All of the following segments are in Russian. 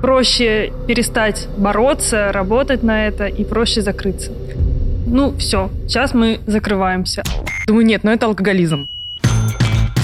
проще перестать бороться, работать на это и проще закрыться. Ну, все, сейчас мы закрываемся. Думаю, нет, но это алкоголизм.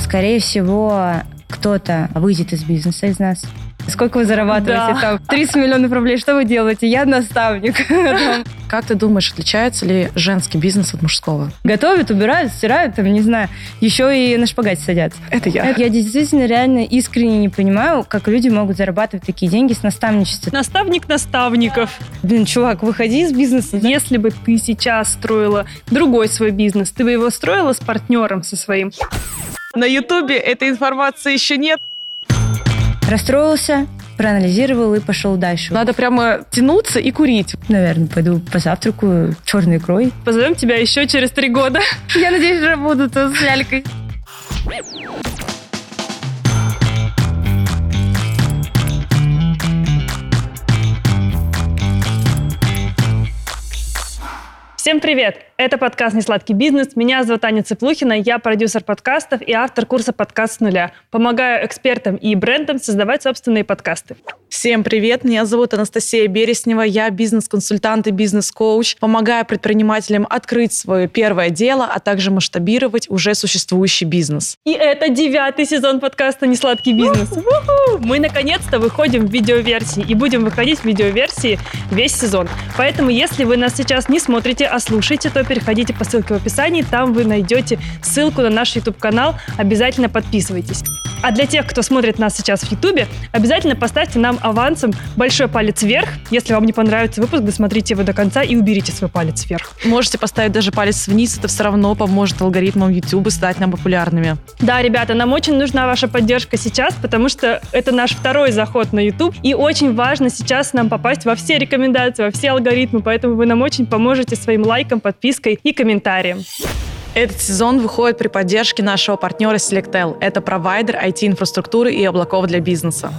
Скорее всего, кто-то выйдет из бизнеса из нас. Сколько вы зарабатываете Да. там? 30 миллионов рублей. Что вы делаете? Я наставник. Как ты думаешь, отличается ли женский бизнес от мужского? Готовят, убирают, стирают, там, не знаю. Еще и на шпагате садятся. Это я. Я действительно реально искренне не понимаю, как люди могут зарабатывать такие деньги с наставничества. Наставник наставников. Блин, чувак, выходи из бизнеса. Если бы ты сейчас строила другой свой бизнес, ты бы его строила с партнером со своим. На Ютубе этой информации еще нет. Расстроился, проанализировал и пошел дальше. Надо прямо тянуться и курить. Наверное, пойду позавтракаю черной икрой. Позовем тебя еще через три года. Я надеюсь, уже буду тут с лялькой. Всем привет! Это подкаст «Несладкий бизнес». Меня зовут Аня Цыплухина, я продюсер подкастов и автор курса «Подкаст с нуля». Помогаю экспертам и брендам создавать собственные подкасты. Всем привет, меня зовут Анастасия Береснева, я бизнес-консультант и бизнес-коуч. Помогаю предпринимателям открыть свое первое дело, а также масштабировать уже существующий бизнес. И это девятый сезон подкаста «Несладкий бизнес». Мы наконец-то выходим в видеоверсии и будем выходить в видеоверсии весь сезон. Поэтому, если вы нас сейчас не смотрите, а слушаете, то переходите по ссылке в описании, там вы найдете ссылку на наш YouTube-канал, обязательно подписывайтесь. А для тех, кто смотрит нас сейчас в YouTube, обязательно поставьте нам авансом большой палец вверх. Если вам не понравится выпуск, досмотрите его до конца и уберите свой палец вверх. Можете поставить даже палец вниз, это все равно поможет алгоритмам YouTube стать нам популярными. Да, ребята, нам очень нужна ваша поддержка сейчас, потому что это наш второй заход на YouTube, и очень важно сейчас нам попасть во все рекомендации, во все алгоритмы, поэтому вы нам очень поможете своим лайком, подпиской и комментарием. Этот сезон выходит при поддержке нашего партнера Selectel. Это провайдер IT-инфраструктуры и облаков для бизнеса.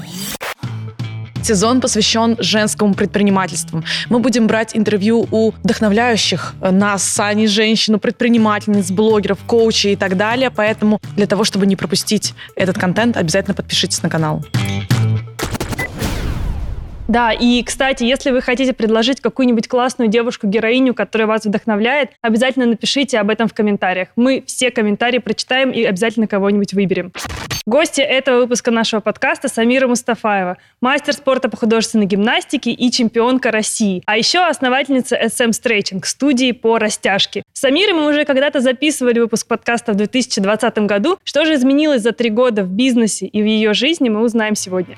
Сезон посвящен женскому предпринимательству. Мы будем брать интервью у вдохновляющих нас, с Аней, женщину, предпринимательниц, блогеров, коучей и так далее. Поэтому для того, чтобы не пропустить этот контент, обязательно подпишитесь на канал. Да, и, кстати, если вы хотите предложить какую-нибудь классную девушку-героиню, которая вас вдохновляет, обязательно напишите об этом в комментариях. Мы все комментарии прочитаем и обязательно кого-нибудь выберем. Гости этого выпуска нашего подкаста Самира Мустафаева, мастер спорта по художественной гимнастике и чемпионка России, а еще основательница SM Stretching, студии по растяжке. С Самирой мы уже когда-то записывали выпуск подкаста в 2020 году. Что же изменилось за три года в бизнесе и в ее жизни, мы узнаем сегодня.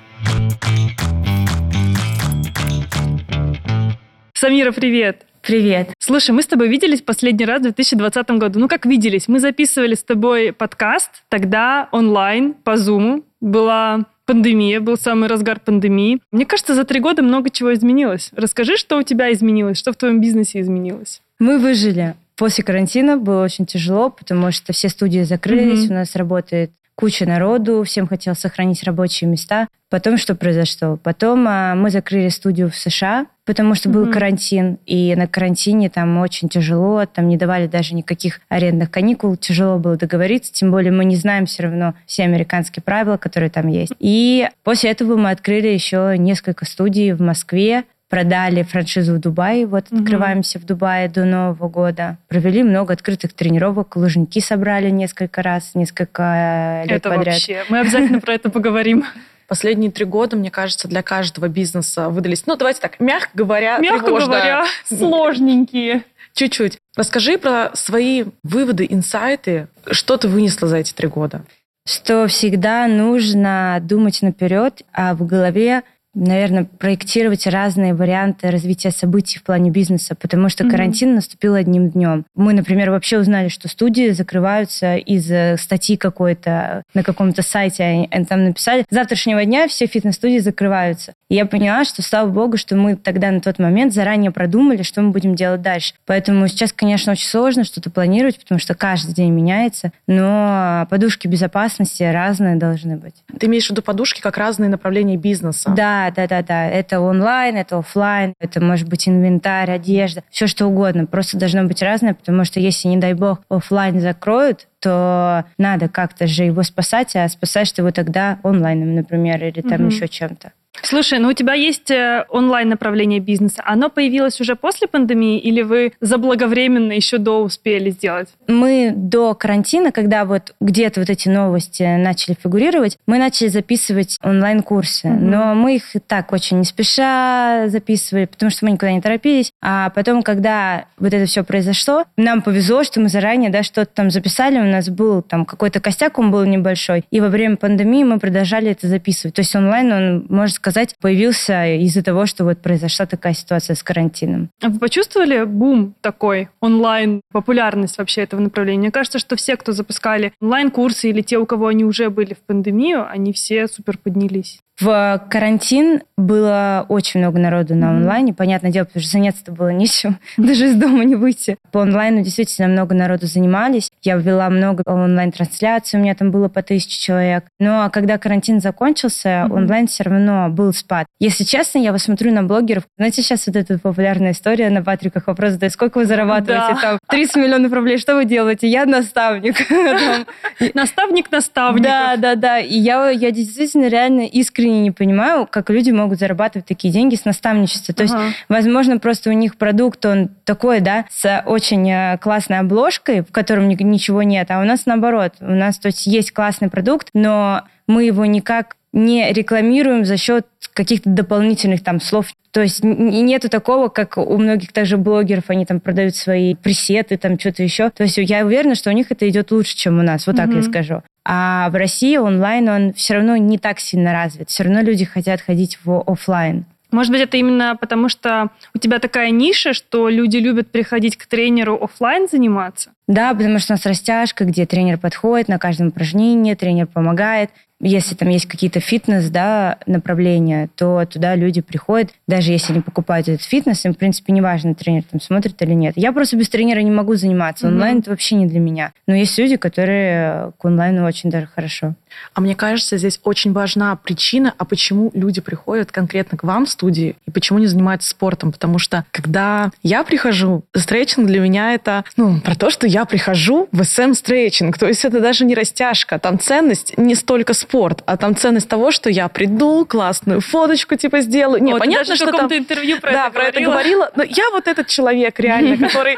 Самира, привет! Привет. Слушай, мы с тобой виделись последний раз в 2020 году. Ну, как виделись? Мы записывали с тобой подкаст, тогда онлайн, по Зуму. Была пандемия, был самый разгар пандемии. Мне кажется, за три года много чего изменилось. Расскажи, что у тебя изменилось, что в твоем бизнесе изменилось. Мы выжили. После карантина было очень тяжело, потому что все студии закрылись, Мгм. у нас работает куча народу, всем хотелось сохранить рабочие места. Потом что произошло? Потом а, мы закрыли студию в США, потому что был Мгм. карантин, и на карантине там очень тяжело, там не давали даже никаких арендных каникул, тяжело было договориться, тем более мы не знаем все равно все американские правила, которые там есть. И после этого мы открыли еще несколько студий в Москве, продали франшизу в Дубае, вот Мгм. открываемся в Дубае до Нового года. Провели много открытых тренировок, лужники собрали несколько раз, несколько лет это подряд. вообще. Мы обязательно про это поговорим. Последние три года, мне кажется, для каждого бизнеса выдались, ну, давайте так, мягко говоря, Мягко тревожно. говоря, сложненькие. Чуть-чуть. Расскажи про свои выводы, инсайты. Что ты вынесла за эти три года? Что всегда нужно думать наперед, а в голове наверное, проектировать разные варианты развития событий в плане бизнеса, потому что Мгм. карантин наступил одним днем. Мы, например, вообще узнали, что студии закрываются из статьи какой-то на каком-то сайте. Они, они там написали, с завтрашнего дня все фитнес-студии закрываются. И я поняла, что, слава богу, что мы тогда на тот момент заранее продумали, что мы будем делать дальше. Поэтому сейчас, конечно, очень сложно что-то планировать, потому что каждый день меняется, но подушки безопасности разные должны быть. Ты имеешь в виду подушки как разные направления бизнеса? Да, да, да, да. Это онлайн, это офлайн, это может быть инвентарь, одежда, все что угодно. Просто должно быть разное, потому что если, не дай бог, офлайн закроют, то надо как-то же его спасать, а спасаешь ты его тогда онлайном, например, или там Мгм. еще чем-то. Слушай, ну у тебя есть э, онлайн-направление бизнеса. Оно появилось уже после пандемии или вы заблаговременно еще до успели сделать? Мы до карантина, когда вот где-то вот эти новости начали фигурировать, мы начали записывать онлайн-курсы. Mm-hmm. Но мы их так очень не спеша записывали, потому что мы никуда не торопились. А потом, когда вот это все произошло, нам повезло, что мы заранее да, что-то там записали. У нас был там какой-то костяк, он был небольшой. И во время пандемии мы продолжали это записывать. То есть онлайн, он, можно сказать, сказать, появился из-за того, что вот произошла такая ситуация с карантином. А вы почувствовали бум такой онлайн, популярность вообще этого направления? Мне кажется, что все, кто запускали онлайн-курсы или те, у кого они уже были в пандемию, они все супер поднялись. В карантин было очень много народу на онлайне. Понятное дело, потому что заняться-то было нечем. Даже из дома не выйти. По онлайну действительно много народу занимались. Я ввела много онлайн-трансляций. У меня там было по тысяче человек. Но а когда карантин закончился, mm-hmm. онлайн все равно был спад. Если честно, я посмотрю на блогеров. Знаете, сейчас вот эта популярная история на Патриках вопрос задает, сколько вы зарабатываете? Да. Там 30 миллионов рублей, что вы делаете? Я наставник. Наставник наставник. Да, да, да. И я, я действительно реально искренне искренне не понимаю, как люди могут зарабатывать такие деньги с наставничества. То ага. есть, возможно, просто у них продукт, он такой, да, с очень э, классной обложкой, в котором ничего нет, а у нас наоборот. У нас, то есть, есть классный продукт, но мы его никак не рекламируем за счет каких-то дополнительных там слов. То есть нету такого, как у многих также блогеров, они там продают свои пресеты, там что-то еще. То есть я уверена, что у них это идет лучше, чем у нас. Вот mm-hmm. так я скажу. А в России онлайн, он все равно не так сильно развит. Все равно люди хотят ходить в офлайн. Может быть, это именно потому, что у тебя такая ниша, что люди любят приходить к тренеру офлайн заниматься? Да, потому что у нас растяжка, где тренер подходит на каждом упражнении, тренер помогает если там есть какие-то фитнес, да, направления, то туда люди приходят, даже если они покупают этот фитнес, им, в принципе, не важно, тренер там смотрит или нет. Я просто без тренера не могу заниматься. Онлайн mm-hmm. это вообще не для меня. Но есть люди, которые к онлайну очень даже хорошо. А мне кажется, здесь очень важна причина, а почему люди приходят конкретно к вам в студии и почему не занимаются спортом. Потому что когда я прихожу, стретчинг для меня это ну, про то, что я прихожу в SM-стретчинг. То есть это даже не растяжка. Там ценность не столько спорт, а там ценность того, что я приду, классную фоточку типа сделаю. Не, вот, понятно, что там... интервью про да, это про это говорила. Но я вот этот человек реально, который...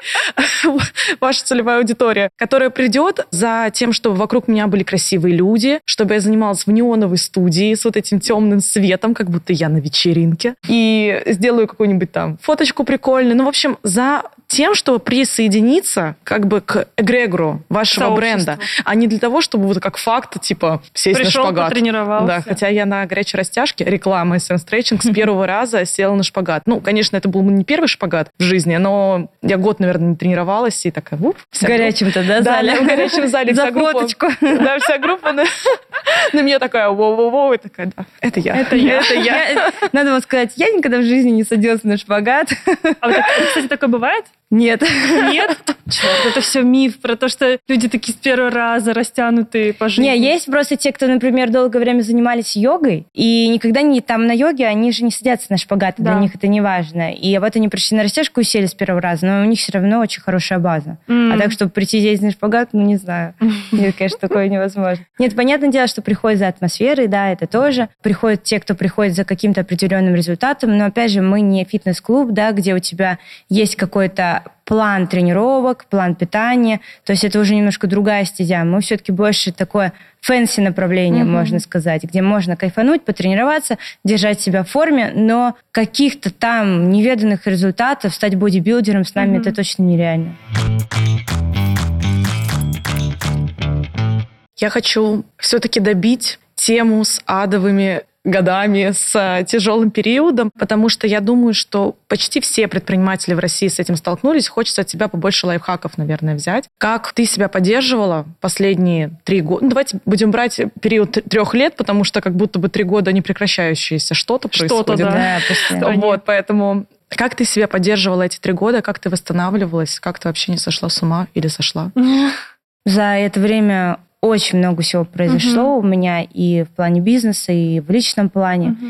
Ваша целевая аудитория, которая придет за тем, чтобы вокруг меня были красивые люди, чтобы я занималась в неоновой студии с вот этим темным светом, как будто я на вечеринке, и сделаю какую-нибудь там фоточку прикольную. Ну, в общем, за тем, чтобы присоединиться как бы к эгрегору вашего бренда, а не для того, чтобы вот как факт, типа, сесть Пришел, на шпагат. потренировался. Да, хотя я на горячей растяжке, реклама SM Stretching, с первого раза села на шпагат. Ну, конечно, это был не первый шпагат в жизни, но я год, наверное, не тренировалась, и такая, уф, В горячем-то, да, зале? Да, в горячем зале. За фоточку. Да, вся группа на меня такая, воу-воу-воу, и такая, да, это я. Это я. Это я. Надо вам сказать, я никогда в жизни не садилась на шпагат. А, кстати, такое бывает? Нет. Нет? Черт, это все миф про то, что люди такие с первого раза растянутые по жизни. Не, есть просто те, кто, например, долгое время занимались йогой, и никогда не там на йоге, они же не садятся на шпагат, да. для них это не важно. И вот они пришли на растяжку и сели с первого раза, но у них все равно очень хорошая база. Mm. А так, чтобы прийти здесь на шпагат, ну, не знаю. Нет, конечно, такое невозможно. Нет, понятное дело, что приходят за атмосферой, да, это тоже. Приходят те, кто приходит за каким-то определенным результатом, но, опять же, мы не фитнес-клуб, да, где у тебя есть какой-то план тренировок, план питания. То есть это уже немножко другая стезя. Мы все-таки больше такое fancy направление, mm-hmm. можно сказать, где можно кайфануть, потренироваться, держать себя в форме, но каких-то там неведанных результатов, стать бодибилдером с нами mm-hmm. это точно нереально. Я хочу все-таки добить тему с адовыми годами, с э, тяжелым периодом, потому что я думаю, что почти все предприниматели в России с этим столкнулись. Хочется от тебя побольше лайфхаков, наверное, взять. Как ты себя поддерживала последние три года? Ну, давайте будем брать период трех лет, потому что как будто бы три года не прекращающиеся что-то происходит. Что-то, да. да вот, поэтому как ты себя поддерживала эти три года? Как ты восстанавливалась? Как ты вообще не сошла с ума или сошла? За это время очень много всего произошло угу. у меня и в плане бизнеса, и в личном плане. Угу.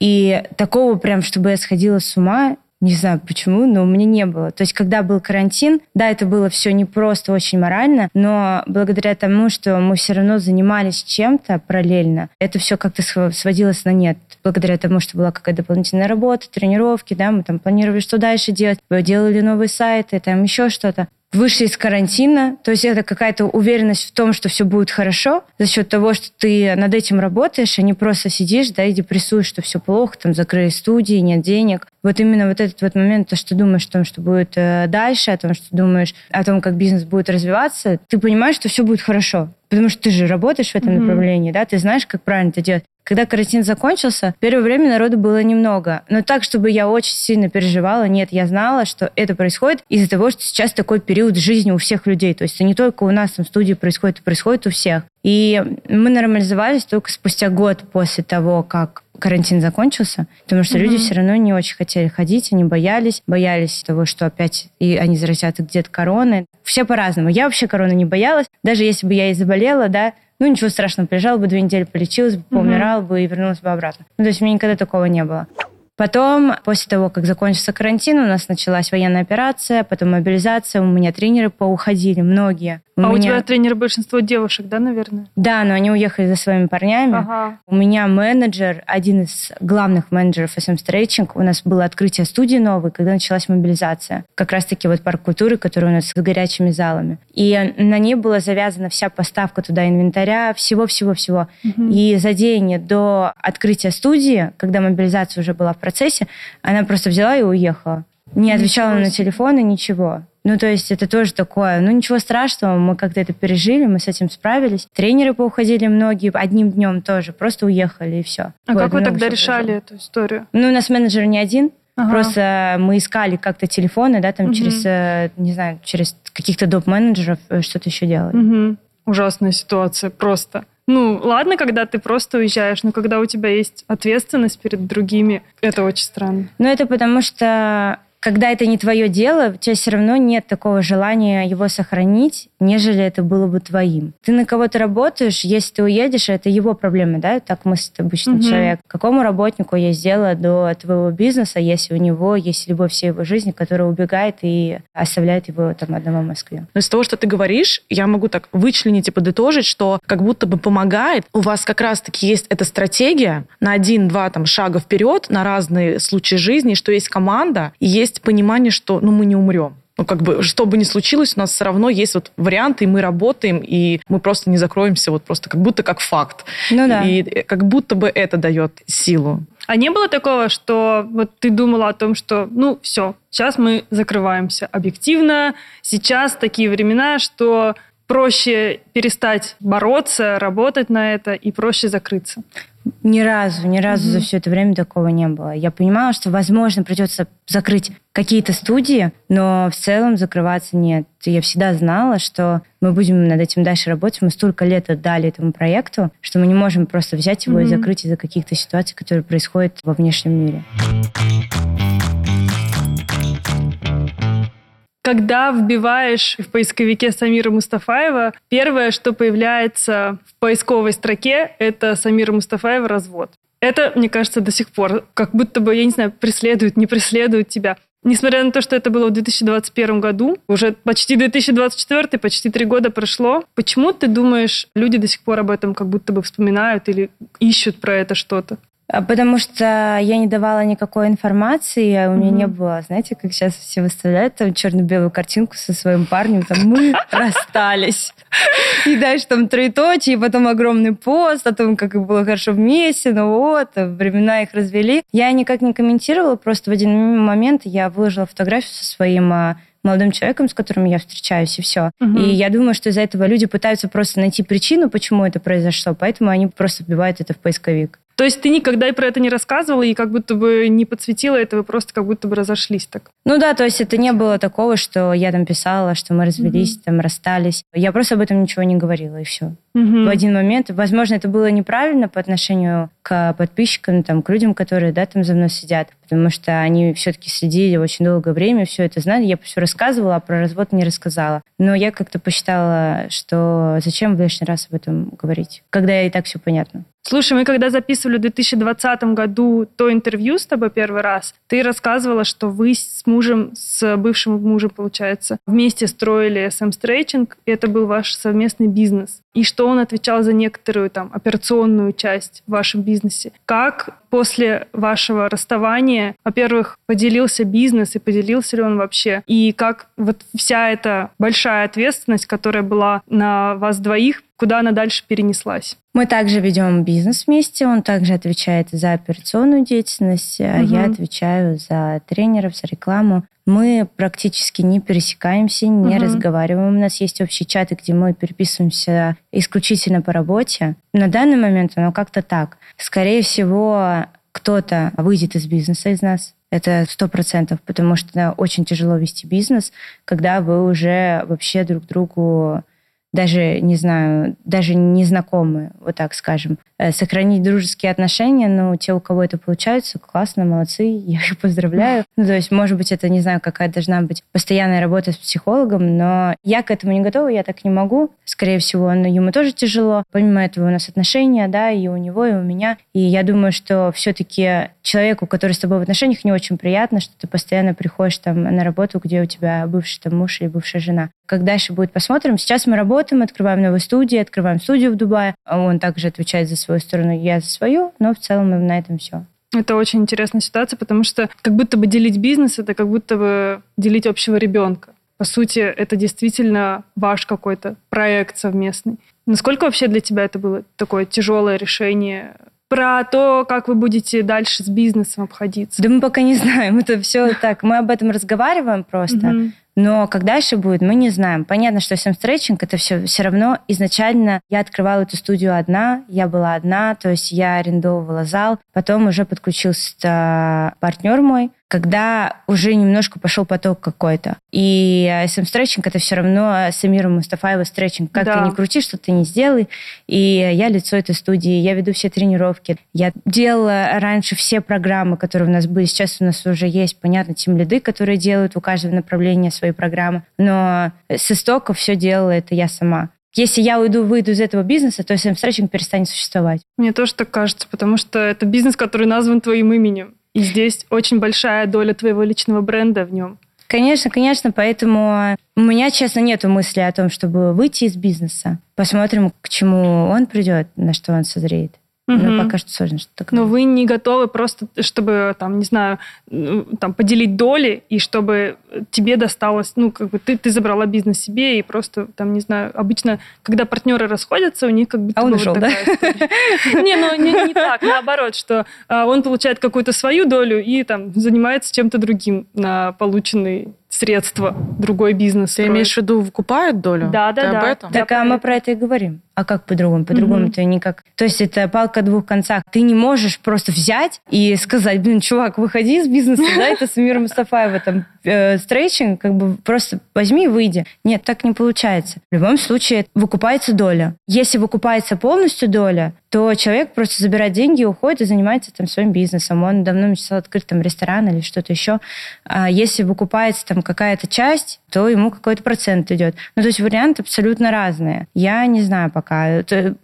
И такого прям, чтобы я сходила с ума, Не знаю почему, но у меня не было. То есть, когда был карантин, да, это было все не просто очень морально, но благодаря тому, что мы все равно занимались чем-то параллельно, это все как-то сводилось на нет. Благодаря тому, что была какая-то дополнительная работа, тренировки, да, мы там планировали, что дальше делать, делали новые сайты, там еще что-то вышли из карантина, то есть это какая-то уверенность в том, что все будет хорошо за счет того, что ты над этим работаешь, а не просто сидишь, да, и депрессуешь, что все плохо, там закрыли студии, нет денег. Вот именно вот этот вот момент, то, что думаешь о том, что будет э, дальше, о том, что думаешь о том, как бизнес будет развиваться, ты понимаешь, что все будет хорошо. Потому что ты же работаешь в этом mm-hmm. направлении, да, ты знаешь, как правильно это делать. Когда карантин закончился, первое время народу было немного. Но так, чтобы я очень сильно переживала, нет, я знала, что это происходит из-за того, что сейчас такой период жизни у всех людей. То есть это не только у нас там в студии происходит, это происходит у всех. И мы нормализовались только спустя год после того, как карантин закончился, потому что mm-hmm. люди все равно не очень хотели ходить, они боялись, боялись того, что опять и они заразят где-то короны. Все по-разному. Я вообще короны не боялась, даже если бы я и заболела, да, ну, ничего страшного, приезжала бы две недели, полечилась бы, поумирала бы и вернулась бы обратно. Ну, то есть у меня никогда такого не было. Потом, после того, как закончился карантин, у нас началась военная операция, потом мобилизация, у меня тренеры поуходили, многие. У а меня... у тебя тренеры большинство девушек, да, наверное? Да, но они уехали за своими парнями. Ага. У меня менеджер, один из главных менеджеров SM Stretching, у нас было открытие студии новой, когда началась мобилизация. Как раз-таки вот парк культуры, который у нас с горячими залами. И на ней была завязана вся поставка туда инвентаря, всего-всего-всего. Угу. И за день до открытия студии, когда мобилизация уже была в процессе, она просто взяла и уехала. Не отвечала на телефоны, ничего. Ну, то есть это тоже такое, ну, ничего страшного, мы как-то это пережили, мы с этим справились. Тренеры поуходили многие, одним днем тоже, просто уехали и все. А вот, как вы тогда решали эту историю? Ну, у нас менеджер не один, Ага. Просто мы искали как-то телефоны, да, там угу. через, э, не знаю, через каких-то доп-менеджеров э, что-то еще делали. Угу. Ужасная ситуация, просто. Ну, ладно, когда ты просто уезжаешь, но когда у тебя есть ответственность перед другими, это очень странно. Ну, это потому что когда это не твое дело, у тебя все равно нет такого желания его сохранить, нежели это было бы твоим. Ты на кого-то работаешь, если ты уедешь, это его проблема, да? Так мыслит обычно угу. человек. Какому работнику есть дело до твоего бизнеса, если у него есть любовь всей его жизни, которая убегает и оставляет его там одного в Москве? Но из того, что ты говоришь, я могу так вычленить и подытожить, что как будто бы помогает. У вас как раз-таки есть эта стратегия на один-два там шага вперед, на разные случаи жизни, что есть команда, и есть понимание, что ну, мы не умрем. Ну, как бы, что бы ни случилось, у нас все равно есть вот варианты, и мы работаем, и мы просто не закроемся, вот просто как будто как факт. Ну да. И как будто бы это дает силу. А не было такого, что вот ты думала о том, что, ну, все, сейчас мы закрываемся объективно, сейчас такие времена, что проще перестать бороться, работать на это и проще закрыться? Ни разу, ни разу mm-hmm. за все это время такого не было. Я понимала, что, возможно, придется закрыть какие-то студии, но в целом закрываться нет. Я всегда знала, что мы будем над этим дальше работать. Мы столько лет отдали этому проекту, что мы не можем просто взять его mm-hmm. и закрыть из-за каких-то ситуаций, которые происходят во внешнем мире. Когда вбиваешь в поисковике Самира Мустафаева, первое, что появляется в поисковой строке, это Самира Мустафаева «Развод». Это, мне кажется, до сих пор как будто бы, я не знаю, преследует, не преследует тебя. Несмотря на то, что это было в 2021 году, уже почти 2024, почти три года прошло, почему ты думаешь, люди до сих пор об этом как будто бы вспоминают или ищут про это что-то? А, потому что я не давала никакой информации, а у меня mm-hmm. не было, знаете, как сейчас все выставляют там черно-белую картинку со своим парнем, там мы расстались. И дальше там троеточие, и потом огромный пост о том, как было хорошо вместе, ну вот, времена их развели. Я никак не комментировала, просто в один момент я выложила фотографию со своим а, молодым человеком, с которым я встречаюсь, и все. Угу. И я думаю, что из-за этого люди пытаются просто найти причину, почему это произошло, поэтому они просто вбивают это в поисковик. То есть ты никогда и про это не рассказывала, и как будто бы не подсветила это, вы просто как будто бы разошлись так? Ну да, то есть это не было такого, что я там писала, что мы развелись, mm там расстались. Я просто об этом ничего не говорила, и все. mm В один момент, возможно, это было неправильно по отношению к подписчикам, там, к людям, которые, да, там за мной сидят, потому что они все-таки следили очень долгое время, все это знали. Я все рассказывала, а про развод не рассказала. Но я как-то посчитала, что зачем в лишний раз об этом говорить, когда и так все понятно. Слушай, мы когда записывали в 2020 году то интервью с тобой первый раз, ты рассказывала, что вы с мужем, с бывшим мужем, получается, вместе строили SM Stretching, и это был ваш совместный бизнес. И что он отвечал за некоторую там операционную часть в вашем бизнесе. Как после вашего расставания, во-первых, поделился бизнес и поделился ли он вообще? И как вот вся эта большая ответственность, которая была на вас двоих, куда она дальше перенеслась? Мы также ведем бизнес вместе. Он также отвечает за операционную деятельность, а угу. я отвечаю за тренеров, за рекламу. Мы практически не пересекаемся, не угу. разговариваем. У нас есть общие чаты, где мы переписываемся исключительно по работе. На данный момент оно как-то так. Скорее всего, кто-то выйдет из бизнеса из нас. Это сто процентов, потому что очень тяжело вести бизнес, когда вы уже вообще друг другу даже, не знаю, даже незнакомые, вот так скажем. Э, сохранить дружеские отношения, но те, у кого это получается, классно, молодцы, я их поздравляю. Ну, то есть, может быть, это, не знаю, какая должна быть постоянная работа с психологом, но я к этому не готова, я так не могу. Скорее всего, но ему тоже тяжело. Помимо этого у нас отношения, да, и у него, и у меня. И я думаю, что все-таки человеку, который с тобой в отношениях, не очень приятно, что ты постоянно приходишь там на работу, где у тебя бывший там муж или бывшая жена. Как дальше будет, посмотрим. Сейчас мы работаем, открываем новые студии, открываем студию в Дубае. Он также отвечает за свою сторону, я за свою, но в целом на этом все. Это очень интересная ситуация, потому что как будто бы делить бизнес, это как будто бы делить общего ребенка. По сути, это действительно ваш какой-то проект совместный. Насколько вообще для тебя это было такое тяжелое решение про то, как вы будете дальше с бизнесом обходиться? Да мы пока не знаем. Это все так. Мы об этом разговариваем просто. Но как дальше будет, мы не знаем. Понятно, что всем стретчинг это все все равно изначально я открывала эту студию одна, я была одна, то есть я арендовывала зал, потом уже подключился партнер мой, когда уже немножко пошел поток какой-то. И SM стретчинг это все равно Самира Мустафаева стретчинг. Как да. ты не крути, что ты не сделай. И я лицо этой студии, я веду все тренировки. Я делала раньше все программы, которые у нас были. Сейчас у нас уже есть, понятно, тем лиды, которые делают у каждого направления свои программы. Но с истоков все делала это я сама. Если я уйду, выйду из этого бизнеса, то SM стретчинг перестанет существовать. Мне тоже так кажется, потому что это бизнес, который назван твоим именем. И здесь очень большая доля твоего личного бренда в нем. Конечно, конечно, поэтому у меня, честно, нет мысли о том, чтобы выйти из бизнеса. Посмотрим, к чему он придет, на что он созреет. Угу. Но пока что сложно что такое. Но вы не готовы просто, чтобы, там, не знаю, там, поделить доли, и чтобы тебе досталось, ну, как бы ты, ты забрала бизнес себе, и просто, там, не знаю, обычно, когда партнеры расходятся, у них как бы... А он ушел, да? Не, ну, не так, наоборот, что а, он получает какую-то свою долю и, там, занимается чем-то другим на полученный средства, другой бизнес. Ты имеешь в виду, выкупают долю? Да, да, да. Так, а мы про это и говорим. А как по-другому? По-другому mm-hmm. ты никак... То есть это палка о двух концах. Ты не можешь просто взять и сказать, блин, чувак, выходи из бизнеса, да, это Самира Мустафаева, там, э, стрейчинг, как бы просто возьми и выйди. Нет, так не получается. В любом случае выкупается доля. Если выкупается полностью доля, то человек просто забирает деньги, уходит и занимается там своим бизнесом. Он давно мечтал открыть там ресторан или что-то еще. А если выкупается там какая-то часть, то ему какой-то процент идет. Ну, то есть варианты абсолютно разные. Я не знаю пока.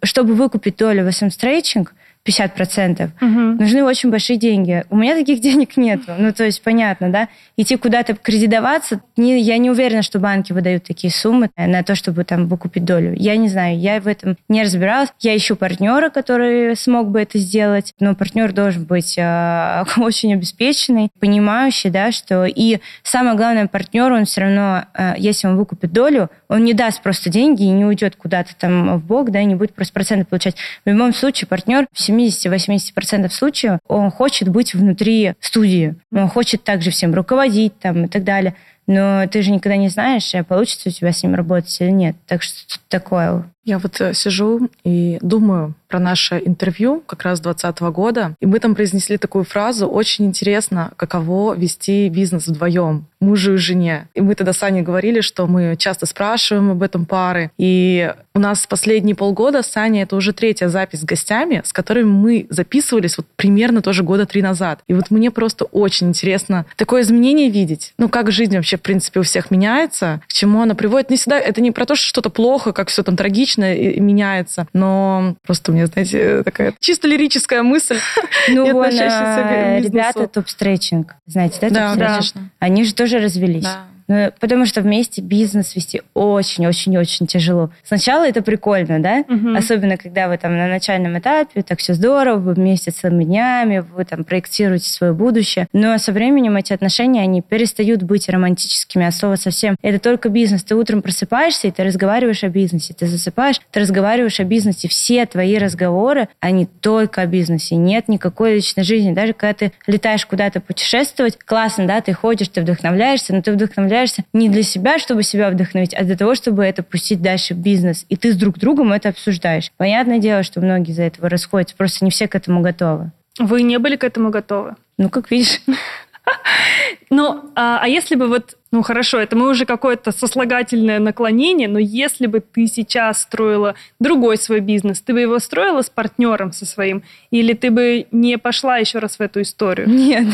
Чтобы выкупить долю в SM Stretching, 50%. Угу. Нужны очень большие деньги. У меня таких денег нет. Ну, то есть, понятно, да? Идти куда-то кредитоваться, не, я не уверена, что банки выдают такие суммы на то, чтобы там выкупить долю. Я не знаю, я в этом не разбиралась. Я ищу партнера, который смог бы это сделать, но партнер должен быть э, очень обеспеченный, понимающий, да, что... И самое главное, партнер, он все равно, э, если он выкупит долю, он не даст просто деньги и не уйдет куда-то там в бок, да, и не будет просто проценты получать. В любом случае, партнер в 70-80% случаев он хочет быть внутри студии. Он хочет также всем руководить там и так далее. Но ты же никогда не знаешь, э, получится у тебя с ним работать или нет. Так что тут такое. Я вот э, сижу и думаю про наше интервью как раз 2020 года, и мы там произнесли такую фразу «Очень интересно, каково вести бизнес вдвоем, мужу и жене». И мы тогда с Аней говорили, что мы часто спрашиваем об этом пары, и у нас последние полгода с Аней это уже третья запись с гостями, с которыми мы записывались вот примерно тоже года три назад. И вот мне просто очень интересно такое изменение видеть. Ну, как жизнь вообще, в принципе, у всех меняется, к чему она приводит. Не всегда, это не про то, что что-то плохо, как все там трагично и меняется, но просто мне, знаете, такая чисто лирическая мысль. Ну, вон, ребята топ-стретчинг, знаете, да? Да, конечно. Они же тоже развелись. Да. Ну, потому что вместе бизнес вести очень-очень-очень тяжело. Сначала это прикольно, да? Мгм. Особенно, когда вы там на начальном этапе, так все здорово, вы вместе целыми днями, вы там проектируете свое будущее. Но со временем эти отношения, они перестают быть романтическими, а слово совсем. Это только бизнес. Ты утром просыпаешься, и ты разговариваешь о бизнесе. Ты засыпаешь, ты разговариваешь о бизнесе. Все твои разговоры, они только о бизнесе. Нет никакой личной жизни. Даже когда ты летаешь куда-то путешествовать, классно, да, ты ходишь, ты вдохновляешься, но ты вдохновляешься не для себя, чтобы себя вдохновить, а для того, чтобы это пустить дальше в бизнес. И ты с друг другом это обсуждаешь. Понятное дело, что многие из-за этого расходятся, просто не все к этому готовы. Вы не были к этому готовы? Ну, как видишь. Ну, а, а если бы вот, ну хорошо, это мы уже какое-то сослагательное наклонение, но если бы ты сейчас строила другой свой бизнес, ты бы его строила с партнером со своим, или ты бы не пошла еще раз в эту историю? Нет,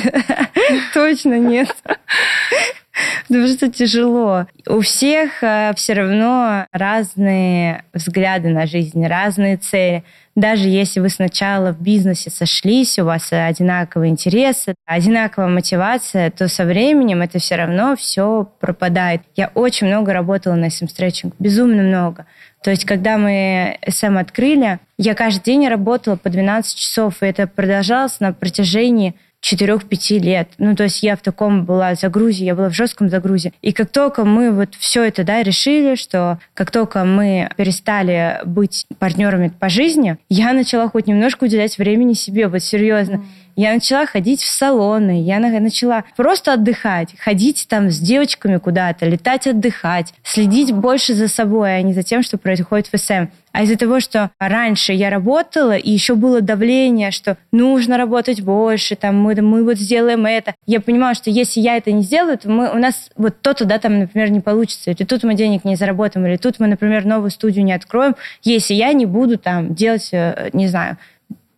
точно нет. Потому что тяжело. У всех все равно разные взгляды на жизнь, разные цели. Даже если вы сначала в бизнесе сошлись, у вас одинаковые интересы, одинаковая мотивация, то со временем это все равно все пропадает. Я очень много работала на SM Stretching, безумно много. То есть, когда мы SM открыли, я каждый день работала по 12 часов, и это продолжалось на протяжении 4-5 лет. Ну, то есть я в таком была загрузе, я была в жестком загрузе. И как только мы вот все это, да, решили, что как только мы перестали быть партнерами по жизни, я начала хоть немножко уделять времени себе, вот серьезно. Mm. Я начала ходить в салоны, я начала просто отдыхать, ходить там с девочками куда-то, летать отдыхать, следить больше за собой, а не за тем, что происходит в СМ. А из-за того, что раньше я работала, и еще было давление, что нужно работать больше, там, мы, мы вот сделаем это. Я понимала, что если я это не сделаю, то мы, у нас вот то-то, да, там, например, не получится. Или тут мы денег не заработаем, или тут мы, например, новую студию не откроем, если я не буду там делать, э, не знаю,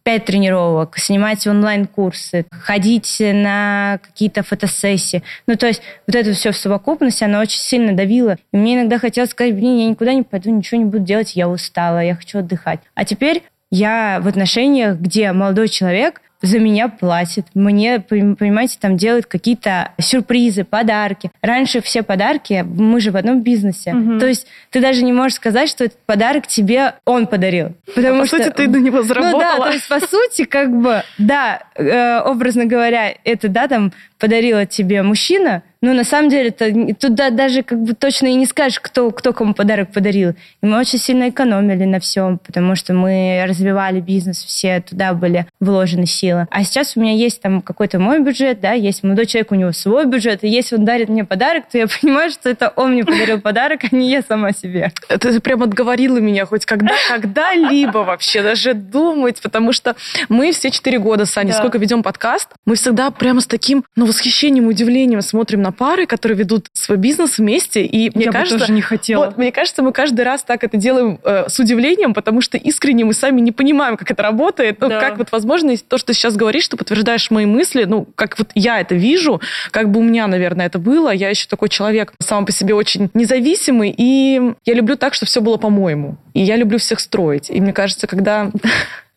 пять тренировок, снимать онлайн-курсы, ходить на какие-то фотосессии. Ну, то есть вот это все в совокупности, оно очень сильно давило. И мне иногда хотелось сказать, блин, я никуда не пойду, ничего не буду делать, я устала, я хочу отдыхать. А теперь я в отношениях, где молодой человек за меня платит. Мне, понимаете, там делают какие-то сюрпризы, подарки. Раньше все подарки, мы же в одном бизнесе. Мгм. То есть ты даже не можешь сказать, что этот подарок тебе он подарил. Потому А по что... сути, ты на него Ну да, заработала. то есть по сути, как бы, да, э, образно говоря, это, да, там, подарила тебе мужчина, но на самом деле не- туда даже как бы точно и не скажешь, кто, кто кому подарок подарил. И мы очень сильно экономили на всем, потому что мы развивали бизнес, все туда были вложены силы. А сейчас у меня есть там какой-то мой бюджет, да, есть молодой человек, у него свой бюджет, и если он дарит мне подарок, то я понимаю, что это он мне подарил подарок, а не я сама себе. Ты прям отговорила меня хоть когда, когда-либо вообще даже думать, потому что мы все четыре года с Аней, Да. сколько ведем подкаст, мы всегда прямо с таким, ну, восхищением, удивлением смотрим на пары, которые ведут свой бизнес вместе, и мне я бы кажется... тоже не хотела. Вот, мне кажется, мы каждый раз так это делаем э, с удивлением, потому что искренне мы сами не понимаем, как это работает. Ну, Да. как вот, возможно, то, что ты сейчас говоришь, что подтверждаешь мои мысли, ну, как вот я это вижу, как бы у меня, наверное, это было. Я еще такой человек сам по себе очень независимый, и я люблю так, чтобы все было по-моему. И я люблю всех строить. И мне кажется, когда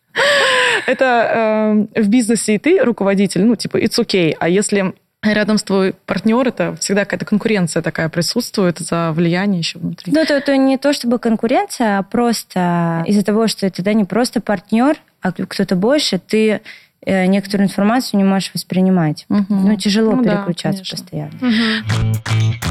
это э, в бизнесе и ты руководитель, ну, типа, it's okay. А если рядом с твой партнер, это всегда какая-то конкуренция такая присутствует за влияние еще внутри. Ну, это, это не то чтобы конкуренция, а просто из-за того, что это да, не просто партнер, а кто-то больше, ты э, некоторую информацию не можешь воспринимать. Мгм. Ну, тяжело Ну да, переключаться конечно. постоянно. Мгм.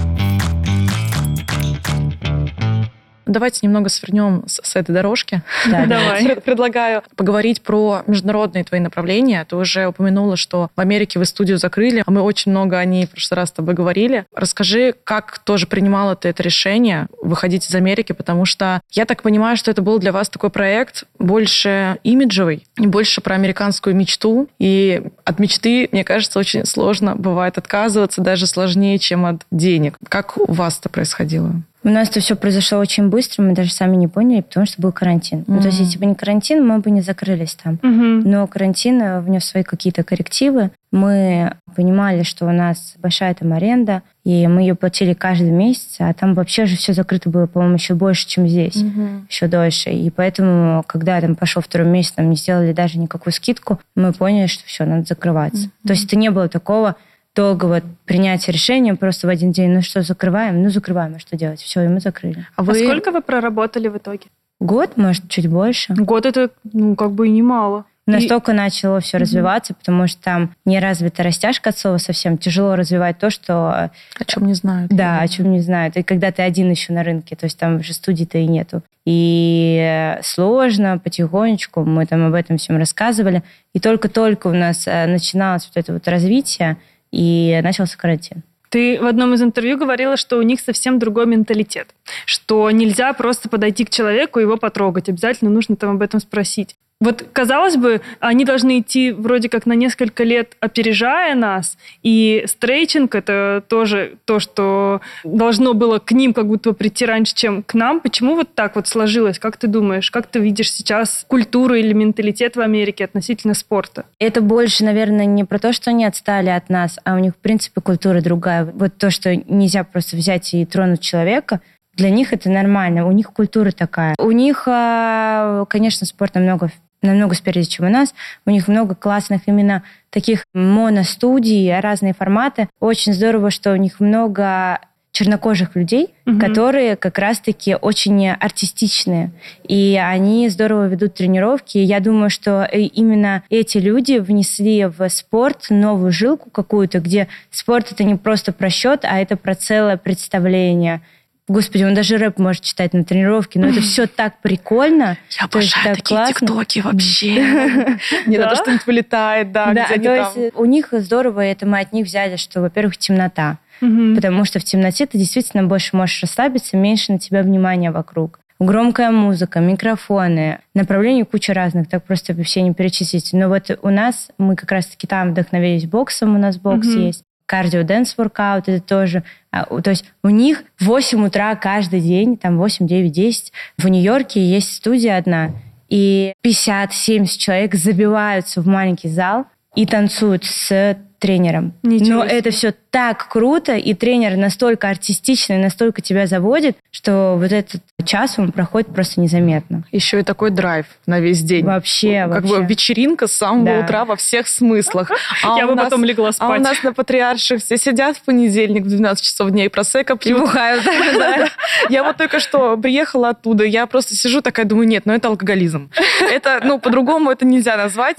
Давайте немного свернем с, с этой дорожки. Да, Давай. Предлагаю поговорить про международные твои направления. Ты уже упомянула, что в Америке вы студию закрыли, а мы очень много о ней в прошлый раз с тобой говорили. Расскажи, как тоже принимала ты это решение выходить из Америки, потому что я так понимаю, что это был для вас такой проект больше имиджевый, и больше про американскую мечту. И от мечты, мне кажется, очень сложно бывает отказываться, даже сложнее, чем от денег. Как у вас это происходило? У нас это все произошло очень быстро, мы даже сами не поняли, потому что был карантин. Ну, то есть, если бы не карантин, мы бы не закрылись там. Мгм. Но карантин э, внес свои какие-то коррективы. Мы понимали, что у нас большая там аренда, и мы ее платили каждый месяц, а там вообще же все закрыто было, по-моему, еще больше, чем здесь. еще дольше. И поэтому, когда там пошел второй месяц, нам не сделали даже никакую скидку, мы поняли, что все, надо закрываться. То есть это не было такого долгого принятия решения просто в один день. Ну что, закрываем? Ну, закрываем, а что делать? Все, и мы закрыли. А А вы сколько вы проработали в итоге? Год, может, чуть больше. Год это, ну, как бы и немало. И- Настолько начало все развиваться, потому что там не развита растяжка от слова совсем. Тяжело развивать то, что о чем не знают? Да, о чем не знают. И когда ты один еще на рынке, то есть там же студий-то и нету. И э, сложно, потихонечку, мы там об этом всем рассказывали. И только-только у нас э, начиналось вот это вот развитие, и начался карантин. Ты в одном из интервью говорила, что у них совсем другой менталитет, что нельзя просто подойти к человеку и его потрогать, обязательно нужно там об этом спросить. Вот, казалось бы, они должны идти вроде как на несколько лет опережая нас, и стрейчинг — это тоже то, что должно было к ним как будто прийти раньше, чем к нам. Почему вот так вот сложилось? Как ты думаешь? Как ты видишь сейчас культуру или менталитет в Америке относительно спорта? Это больше, наверное, не про то, что они отстали от нас, а у них, в принципе, культура другая. Вот то, что нельзя просто взять и тронуть человека, для них это нормально, у них культура такая. У них, а, конечно, спорт намного намного спереди, чем у нас. У них много классных именно таких моностудий, разные форматы. Очень здорово, что у них много чернокожих людей, Мгм. которые как раз-таки очень артистичные. И они здорово ведут тренировки. Я думаю, что э, именно эти люди внесли в спорт новую жилку какую-то, где спорт это не просто про счет, а это про целое представление. Господи, он даже рэп может читать на тренировке, но это все так прикольно. Я То есть обожаю так такие классно. тиктоки вообще. Не Да? надо что-нибудь вылетает, да, где они есть у них здорово, это мы от них взяли, что, во-первых, темнота. Потому что в темноте ты действительно больше можешь расслабиться, меньше на тебя внимания вокруг. Громкая музыка, микрофоны, направлений куча разных, так просто все не перечислить. Но вот у нас, мы как раз-таки там вдохновились боксом, у нас бокс есть. Кардио dance workout это тоже. а, То есть у них в 8 утра каждый день, там 8, 9, 10. В Нью-Йорке есть студия одна, и 50-70 человек забиваются в маленький зал и танцуют с тренером. Ничего Но себе. это все так круто, и тренер настолько артистичный, настолько тебя заводит, что вот этот час он проходит просто незаметно. Еще и такой драйв на весь день. Вообще, Как вообще. бы вечеринка с самого Да. утра во всех смыслах. А Я бы нас- потом легла А спать. у нас на Патриарших все сидят в понедельник в 12 часов дня и просека И пьют. бухают. Я вот только что приехала оттуда, я просто сижу такая, думаю, нет, ну это алкоголизм. Это, ну, по-другому это нельзя назвать.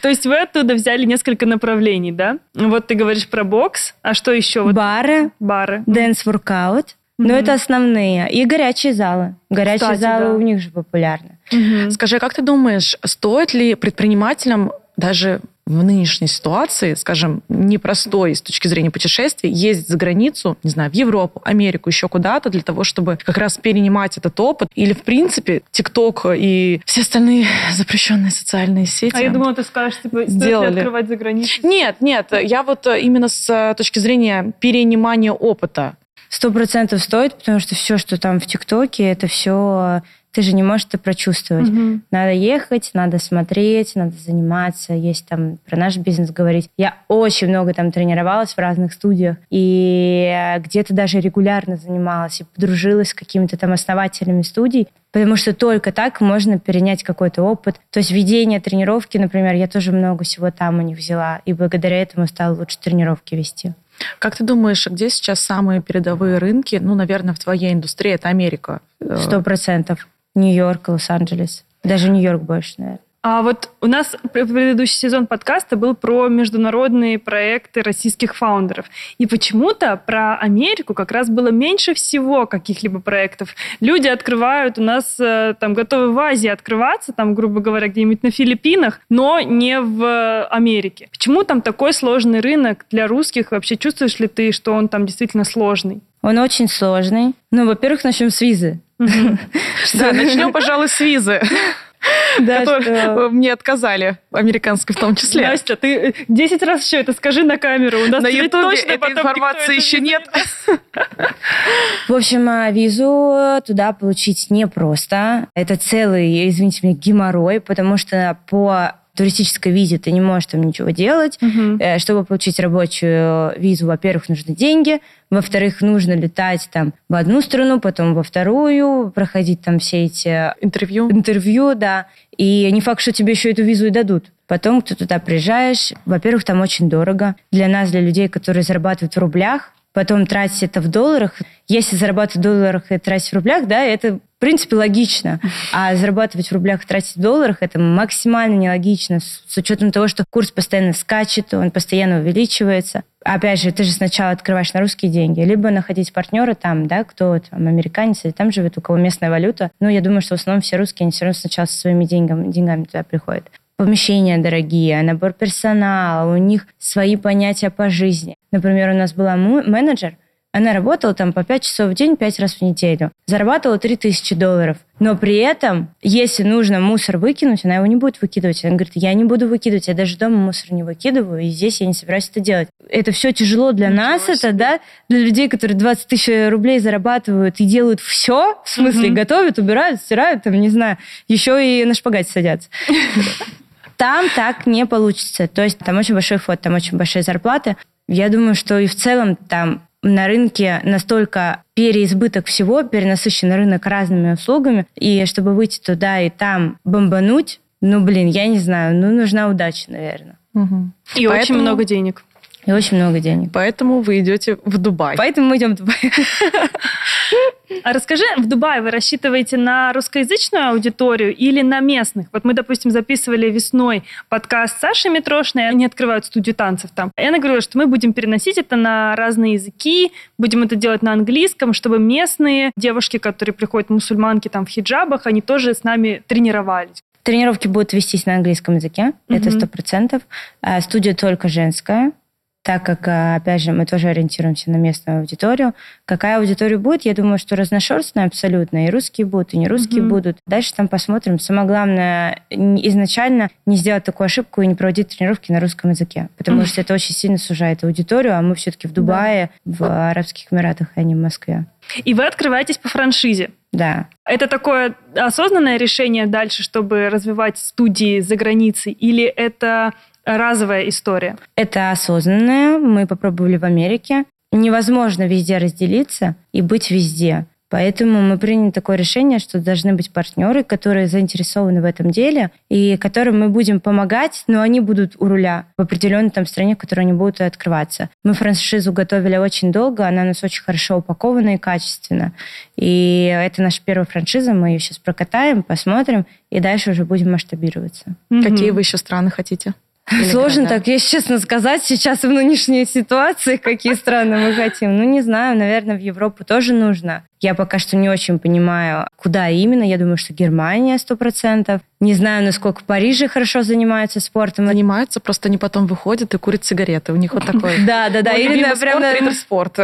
То есть вы оттуда взяли несколько направлений, да? Вот ты говоришь про бокс, а что еще? Вот Бары, бары. dance workout. Но Мгм. это основные. И горячие залы. Горячие Кстати, залы да. у них же популярны. Мгм. Скажи, а как ты думаешь, стоит ли предпринимателям даже в нынешней ситуации, скажем, непростой с точки зрения путешествий, ездить за границу, не знаю, в Европу, Америку, еще куда-то, для того, чтобы как раз перенимать этот опыт? Или, в принципе, TikTok и все остальные запрещенные социальные сети? А я думала, ты скажешь, типа, стоит ли Сделали. открывать за границей? Нет, нет, я вот э, именно с э, точки зрения перенимания опыта. Сто процентов стоит, потому что все, что там в ТикТоке, это все... Ты же не можешь это прочувствовать. Мгм. Надо ехать, надо смотреть, надо заниматься, есть там про наш бизнес говорить. Я очень много там тренировалась в разных студиях, и где-то даже регулярно занималась, и подружилась с какими-то там основателями студий, потому что только так можно перенять какой-то опыт. То есть ведение тренировки, например, я тоже много всего там у них взяла, и благодаря этому стала лучше тренировки вести. Как ты думаешь, где сейчас самые передовые рынки? Ну, наверное, в твоей индустрии это Америка. Э, Сто процентов. Нью-Йорк, Лос-Анджелес. Даже Нью-Йорк больше, наверное. А вот у нас предыдущий сезон подкаста был про международные проекты российских фаундеров. И почему-то про Америку как раз было меньше всего каких-либо проектов. Люди открывают, у нас э, там готовы в Азии открываться, там, грубо говоря, где-нибудь на Филиппинах, но не в Америке. Почему там такой сложный рынок для русских? Вообще чувствуешь ли ты, что он там действительно сложный? Он очень сложный. Ну, во-первых, начнем с визы. Да, начнем, пожалуй, с визы. Да, что... мне отказали, американской в том числе. Настя, ты 10 раз еще это скажи на камеру. У нас на Ютубе этой информации еще нет. В общем, а, визу туда получить непросто. Это целый, извините меня, геморрой, потому что по туристической визе ты не можешь там ничего делать. Угу. Чтобы получить рабочую визу, во-первых, нужны деньги, во-вторых, нужно летать там в одну страну, потом во вторую, проходить там все эти интервью, интервью, да. И не факт, что тебе еще эту визу и дадут. Потом ты туда приезжаешь, во-первых, там очень дорого. Для нас, для людей, которые зарабатывают в рублях, потом тратить это в долларах. Если зарабатывать в долларах и тратить в рублях, да, это в принципе логично. А зарабатывать в рублях и тратить в долларах это максимально нелогично с учетом того, что курс постоянно скачет, он постоянно увеличивается. Опять же, ты же сначала открываешь на русские деньги, либо находить партнера там, да, кто там, американец или там живет, у кого местная валюта. Ну, я думаю, что в основном все русские, они все равно сначала со своими деньгами, деньгами туда приходят помещения дорогие, набор персонала, у них свои понятия по жизни. Например, у нас была менеджер, она работала там по 5 часов в день, 5 раз в неделю. Зарабатывала 3000 долларов. Но при этом, если нужно мусор выкинуть, она его не будет выкидывать. Она говорит, я не буду выкидывать, я даже дома мусор не выкидываю, и здесь я не собираюсь это делать. Это все тяжело для Ничего нас, себе. это, да, для людей, которые 20 тысяч рублей зарабатывают и делают все, в смысле, угу. готовят, убирают, стирают, там, не знаю, еще и на шпагате садятся. Там так не получится. То есть там очень большой фот, там очень большие зарплаты. Я думаю, что и в целом там на рынке настолько переизбыток всего, перенасыщен рынок разными услугами, и чтобы выйти туда и там бомбануть, ну, блин, я не знаю, ну, нужна удача, наверное. Угу. И Поэтому... очень много денег. И очень много денег. Поэтому вы идете в Дубай. Поэтому мы идем в Дубай. А расскажи, в Дубае вы рассчитываете на русскоязычную аудиторию или на местных? Вот мы, допустим, записывали весной подкаст Саши Митрошной, они открывают студию танцев там. И она говорила, что мы будем переносить это на разные языки, будем это делать на английском, чтобы местные девушки, которые приходят, мусульманки там в хиджабах, они тоже с нами тренировались. Тренировки будут вестись на английском языке, mm-hmm. это сто процентов. А студия только женская так как, а, опять же, мы тоже ориентируемся на местную аудиторию. Какая аудитория будет? Я думаю, что разношерстная абсолютно. И русские будут, и не русские mm-hmm. будут. Дальше там посмотрим. Самое главное, изначально не сделать такую ошибку и не проводить тренировки на русском языке. Потому mm-hmm. что это очень сильно сужает аудиторию, а мы все-таки в Дубае, да. в Арабских Эмиратах, а не в Москве. И вы открываетесь по франшизе. Да. Это такое осознанное решение дальше, чтобы развивать студии за границей? Или это разовая история? Это осознанная. Мы попробовали в Америке. Невозможно везде разделиться и быть везде. Поэтому мы приняли такое решение, что должны быть партнеры, которые заинтересованы в этом деле, и которым мы будем помогать, но они будут у руля в определенной там стране, в которой они будут открываться. Мы франшизу готовили очень долго, она у нас очень хорошо упакована и качественно. И это наша первая франшиза, мы ее сейчас прокатаем, посмотрим, и дальше уже будем масштабироваться. Какие вы еще страны хотите? Или Сложно так, если честно сказать, сейчас в нынешней ситуации, какие страны мы хотим. Ну, не знаю, наверное, в Европу тоже нужно. Я пока что не очень понимаю, куда именно. Я думаю, что Германия сто процентов. Не знаю, насколько в Париже хорошо занимаются спортом. Занимаются, просто они потом выходят и курят сигареты. У них вот такой... Да, да, да. Или прям спорт.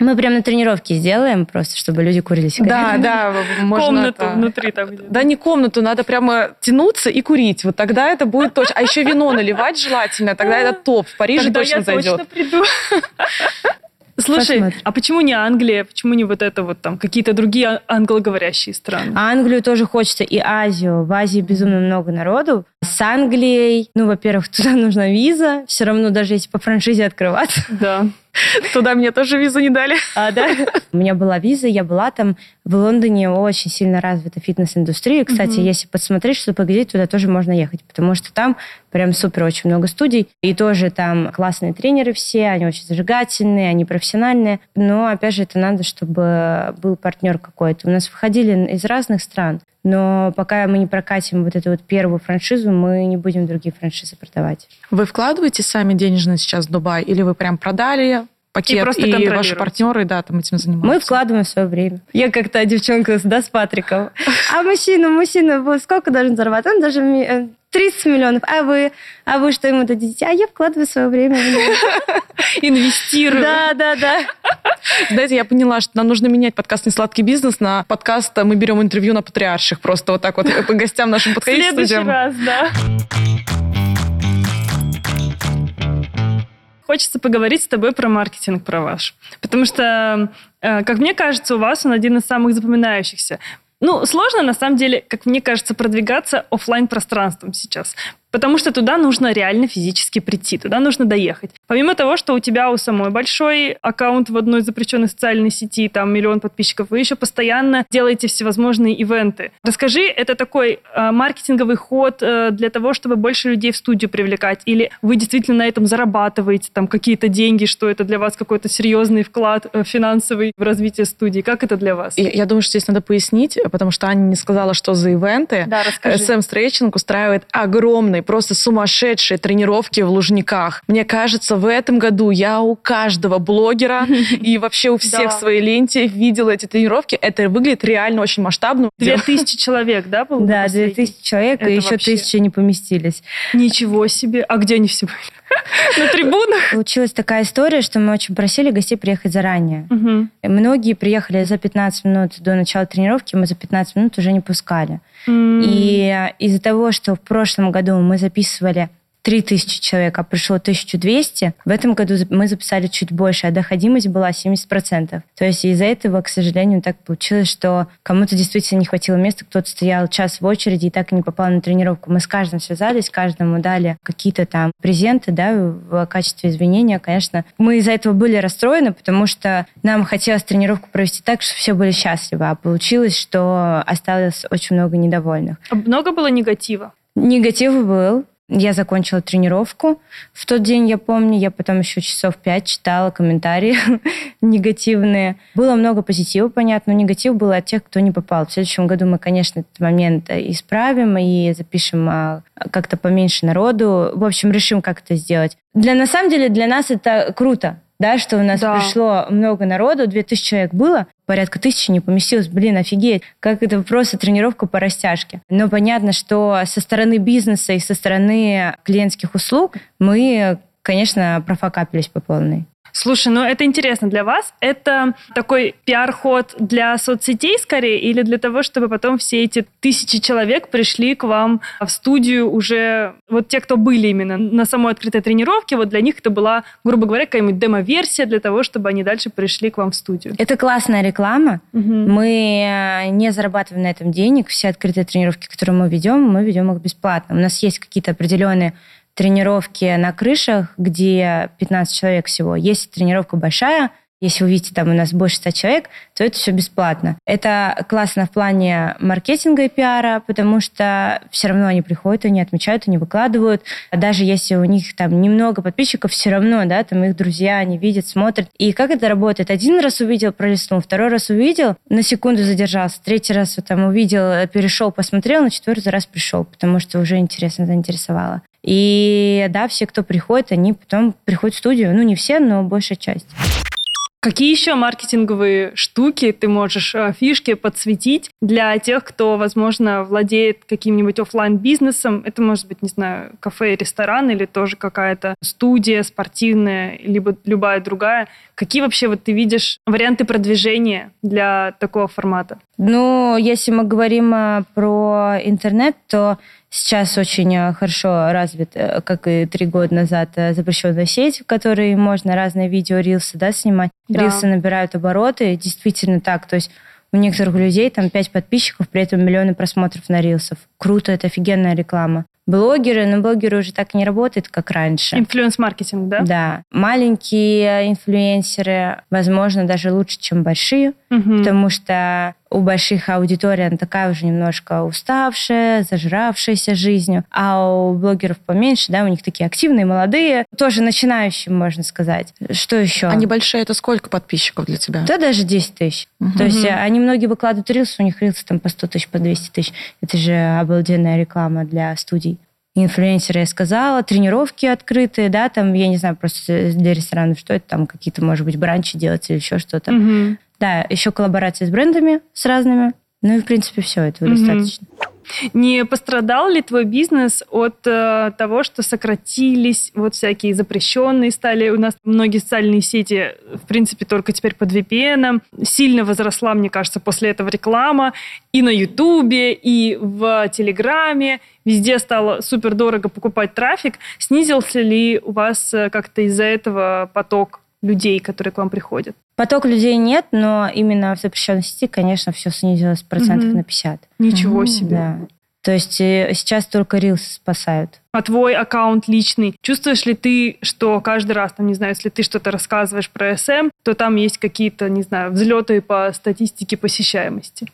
Мы прям на тренировке сделаем просто, чтобы люди курили сигареты. Да, да. Можно комнату это... внутри там Да не комнату, надо прямо тянуться и курить. Вот тогда это будет точно. А еще вино наливать желательно, тогда это топ. В Париже тогда точно я зайдет. Точно приду. Слушай, Посмотрим. а почему не Англия? Почему не вот это вот там какие-то другие англоговорящие страны? Англию тоже хочется и Азию. В Азии безумно много народу. С Англией, ну, во-первых, туда нужна виза. Все равно даже если по франшизе открываться. Да. Туда мне тоже визу не дали. А, да? У меня была виза, я была там. В Лондоне очень сильно развита фитнес-индустрия. Кстати, угу. если посмотреть, что поглядеть, туда тоже можно ехать, потому что там прям супер очень много студий. И тоже там классные тренеры все, они очень зажигательные, они профессиональные. Но, опять же, это надо, чтобы был партнер какой-то. У нас выходили из разных стран. Но пока мы не прокатим вот эту вот первую франшизу, мы не будем другие франшизы продавать. Вы вкладываете сами денежно сейчас в Дубай, или вы прям продали пакет, просто и, ваши партнеры, да, там этим занимаются? Мы вкладываем свое время. Я как-то девчонка, да, с Патриком. А мужчина, мужчина, сколько должен зарабатывать? Он даже э, 30 миллионов. А вы? А вы что ему дадите? А я вкладываю свое время. в него. Инвестирую. Да, да, да. Знаете, я поняла, что нам нужно менять подкаст «Несладкий бизнес» на подкаст «Мы берем интервью на патриарших». Просто вот так вот по гостям нашим подходить в следующий раз, да. Хочется поговорить с тобой про маркетинг, про ваш. Потому что, э, как мне кажется, у вас он один из самых запоминающихся. Ну, сложно, на самом деле, как мне кажется, продвигаться оффлайн пространством сейчас. Потому что туда нужно реально физически прийти, туда нужно доехать. Помимо того, что у тебя у самой большой аккаунт в одной запрещенной социальной сети, там миллион подписчиков, вы еще постоянно делаете всевозможные ивенты. Расскажи, это такой э, маркетинговый ход э, для того, чтобы больше людей в студию привлекать? Или вы действительно на этом зарабатываете там какие-то деньги, что это для вас какой-то серьезный вклад э, финансовый в развитие студии? Как это для вас? Я, я думаю, что здесь надо пояснить, потому что Аня не сказала, что за ивенты. Да, расскажи. SM Stretching устраивает огромные, просто сумасшедшие тренировки в Лужниках. Мне кажется, в этом году я у каждого блогера и вообще у всех в своей ленте видела эти тренировки. Это выглядит реально очень масштабно. Две тысячи человек, да, было? Да, последний? 2000 человек, и еще тысячи не поместились. Ничего себе. А где они все были? На трибунах? Получилась такая история, что мы очень просили гостей приехать заранее. Мгм. Многие приехали за 15 минут до начала тренировки, мы за 15 минут уже не пускали. М. И из-за того, что в прошлом году мы записывали 3000 человек, а пришло 1200, в этом году мы записали чуть больше, а доходимость была 70%. То есть из-за этого, к сожалению, так получилось, что кому-то действительно не хватило места, кто-то стоял час в очереди и так и не попал на тренировку. Мы с каждым связались, каждому дали какие-то там презенты, да, в качестве извинения, конечно. Мы из-за этого были расстроены, потому что нам хотелось тренировку провести так, чтобы все были счастливы, а получилось, что осталось очень много недовольных. А Много было негатива? Негатив был. Я закончила тренировку. В тот день, я помню, я потом еще часов пять читала комментарии негативные. Было много позитива, понятно, но негатив был от тех, кто не попал. В следующем году мы, конечно, этот момент исправим и запишем а, как-то поменьше народу. В общем, решим, как это сделать. Для, на самом деле, для нас это круто, да, что у нас Да. пришло много народу, 2000 человек было, порядка тысячи не поместилось. Блин, офигеть, как это просто тренировка по растяжке. Но понятно, что со стороны бизнеса и со стороны клиентских услуг мы, конечно, профокапились по полной. Слушай, ну это интересно для вас. Это такой пиар-ход для соцсетей скорее или для того, чтобы потом все эти тысячи человек пришли к вам в студию уже, вот те, кто были именно на самой открытой тренировке, вот для них это была, грубо говоря, какая-нибудь демо-версия для того, чтобы они дальше пришли к вам в студию. Это классная реклама. Мгм. Мы э, не зарабатываем на этом денег. Все открытые тренировки, которые мы ведем, мы ведем их бесплатно. У нас есть какие-то определенные тренировки на крышах, где 15 человек всего. Есть тренировка большая, если вы видите, там у нас больше 100 человек, то это все бесплатно. Это классно в плане маркетинга и пиара, потому что все равно они приходят, они отмечают, они выкладывают. А Даже если у них там немного подписчиков, все равно, да, там их друзья, они видят, смотрят. И как это работает? Один раз увидел, пролистнул, второй раз увидел, на секунду задержался, третий раз вот там увидел, перешел, посмотрел, на четвертый раз пришел, потому что уже интересно заинтересовало. И да, все, кто приходит, они потом приходят в студию. Ну, не все, но большая часть. Какие еще маркетинговые штуки ты можешь, э, фишки подсветить для тех, кто, возможно, владеет каким-нибудь оффлайн бизнесом Это может быть, не знаю, кафе, ресторан или тоже какая-то студия спортивная, либо любая другая. Какие вообще вот ты видишь варианты продвижения для такого формата? Ну, если мы говорим а, про интернет, то сейчас очень а, хорошо развит, э, как и три года назад, э, запрещенная сеть, в которой можно разные видео, рилсы да, снимать. Да. Рилсы набирают обороты, действительно так. То есть у некоторых людей там 5 подписчиков, при этом миллионы просмотров на рилсов. Круто, это офигенная реклама. Блогеры, но блогеры уже так не работают, как раньше. Инфлюенс-маркетинг, да? Да. Маленькие инфлюенсеры, возможно, даже лучше, чем большие, Мгм. потому что у больших аудиторий она такая уже немножко уставшая, зажравшаяся жизнью, а у блогеров поменьше, да, у них такие активные, молодые, тоже начинающие, можно сказать. Что еще? Они большие, это сколько подписчиков для тебя? Да, даже 10 тысяч. Мгм. То есть э, они многие выкладывают рилсы, у них рилсы там по 100 тысяч, по 200 тысяч. Это же обалденная реклама для студий. Инфлюенсеры, я сказала, тренировки открытые, да, там, я не знаю, просто для ресторанов, что это там, какие-то, может быть, бранчи делать или еще что-то. Мгм. Да, еще коллаборации с брендами, с разными. Ну и, в принципе, все, этого Мгм. достаточно. Не пострадал ли твой бизнес от э, того, что сократились вот всякие запрещенные стали? У нас многие социальные сети, в принципе, только теперь под VPN. Сильно возросла, мне кажется, после этого реклама и на Ютубе, и в Телеграме. Везде стало супер дорого покупать трафик. Снизился ли у вас э, как-то из-за этого поток людей, которые к вам приходят? Поток людей нет, но именно в запрещенной сети, конечно, все снизилось процентов Мгм. на 50. Ничего Мгм, себе. Да. То есть э, сейчас только рилсы спасают. а твой аккаунт личный, чувствуешь ли ты, что каждый раз, там, не знаю, если ты что-то рассказываешь про СМ, то там есть какие-то, не знаю, взлеты по статистике посещаемости?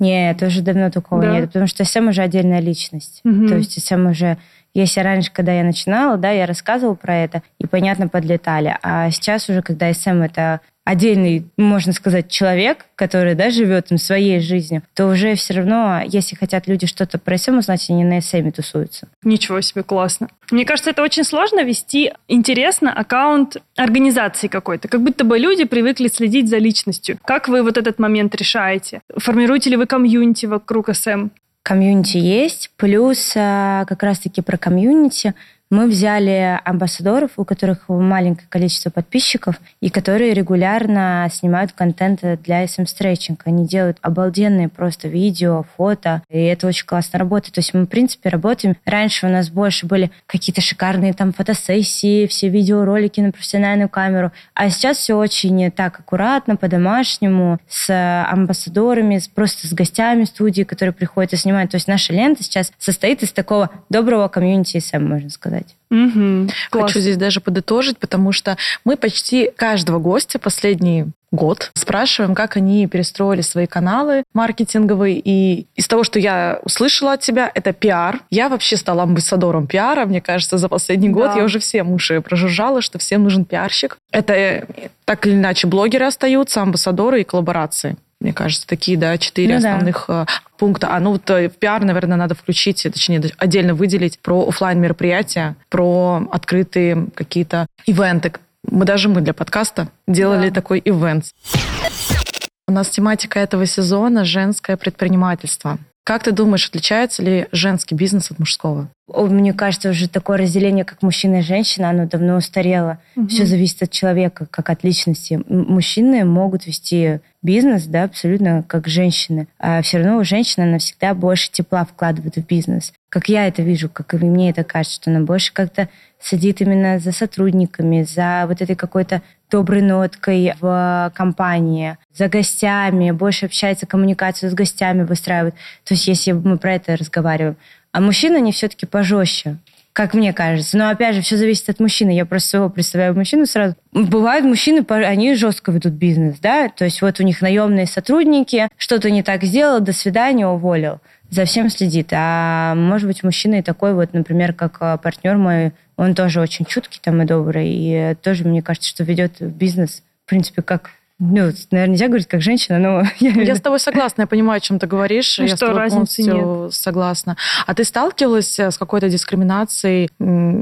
Нет, уже давно такого Да? нет, потому что SM уже отдельная личность. Мгм. То есть SM уже... Если раньше, когда я начинала, да, я рассказывала про это, и понятно, подлетали. А сейчас уже, когда SM это отдельный, можно сказать, человек, который, да, живет им своей жизнью, то уже все равно, если хотят люди что-то про SM узнать, они на SM тусуются. Ничего себе, классно. Мне кажется, это очень сложно вести интересно аккаунт организации какой-то. Как будто бы люди привыкли следить за личностью. Как вы вот этот момент решаете? Формируете ли вы комьюнити вокруг SM? Комьюнити есть, плюс а, как раз-таки про комьюнити мы взяли амбассадоров, у которых маленькое количество подписчиков, и которые регулярно снимают контент для SM Stretching. Они делают обалденные просто видео, фото, и это очень классно работает. То есть мы, в принципе, работаем. Раньше у нас больше были какие-то шикарные там фотосессии, все видеоролики на профессиональную камеру, а сейчас все очень так аккуратно, по-домашнему, с амбассадорами, с- просто с гостями студии, которые приходят и снимают. То есть наша лента сейчас состоит из такого доброго комьюнити SM, можно сказать. Мгм. Хочу Классно. здесь даже подытожить, потому что мы почти каждого гостя последний год спрашиваем, как они перестроили свои каналы маркетинговые. И из того, что я услышала от тебя, это пиар. Я вообще стала амбассадором пиара, мне кажется, за последний год. Да. Я уже всем уши прожужжала, что всем нужен пиарщик. Это э, так или иначе блогеры остаются, амбассадоры и коллаборации. Мне кажется, такие, да, четыре Ну да. основных э, пункта. А ну вот э, в пиар, наверное, надо включить, э, точнее, отдельно выделить про оффлайн мероприятия, про открытые какие-то ивенты. Мы даже мы для подкаста делали Да. такой ивент. У нас тематика этого сезона женское предпринимательство. Как ты думаешь, отличается ли женский бизнес от мужского? Мне кажется, уже такое разделение, как мужчина и женщина, оно давно устарело. Мгм. Все зависит от человека, как от личности. Мужчины могут вести бизнес, да, абсолютно как женщины. А все равно у женщины она всегда больше тепла вкладывает в бизнес. Как я это вижу, как и мне это кажется, что она больше как-то сидит именно за сотрудниками, за вот этой какой-то доброй ноткой в компании, за гостями, больше общается, коммуникацию с гостями выстраивает. То есть если мы про это разговариваем. А мужчины, они все-таки пожестче как мне кажется. Но опять же, все зависит от мужчины. Я просто своего представляю мужчину сразу. Бывают мужчины, они жестко ведут бизнес, да, то есть вот у них наемные сотрудники, что-то не так сделал, до свидания, уволил. За всем следит. А может быть, мужчина и такой вот, например, как а, партнер мой, он тоже очень чуткий там и добрый, и э, тоже, мне кажется, что ведет бизнес, в принципе, как ну, наверное, нельзя говорить как женщина, но я, Я с тобой согласна, я понимаю, о чем ты говоришь. Ну я с что, тобой разницы полностью согласна. А ты сталкивалась э, с какой-то дискриминацией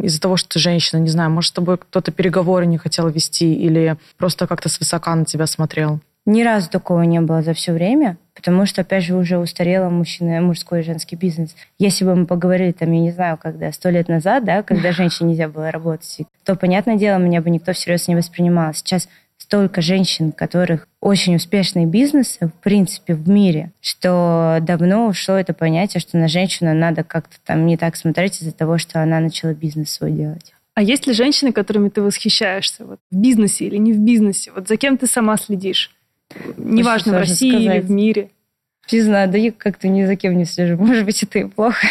из-за того, что ты женщина? Не знаю, может, с тобой кто-то переговоры не хотел вести или просто как-то свысока на тебя смотрел? Ни разу такого не было за все время, потому что, опять же, уже устарела мужчина, мужской и женский бизнес. Если бы мы поговорили, там, я не знаю, когда, сто лет назад, да, когда женщине нельзя было работать, то, понятное дело, меня бы никто всерьез не воспринимал. Сейчас столько женщин, у которых очень успешные бизнесы, в принципе, в мире, что давно ушло это понятие, что на женщину надо как-то там не так смотреть из-за того, что она начала бизнес свой делать. А есть ли женщины, которыми ты восхищаешься? Вот, в бизнесе или не в бизнесе? Вот за кем ты сама следишь? Неважно, в России или сказать. в мире. Не знаю, да я как-то ни за кем не слежу. Может быть, это и плохо.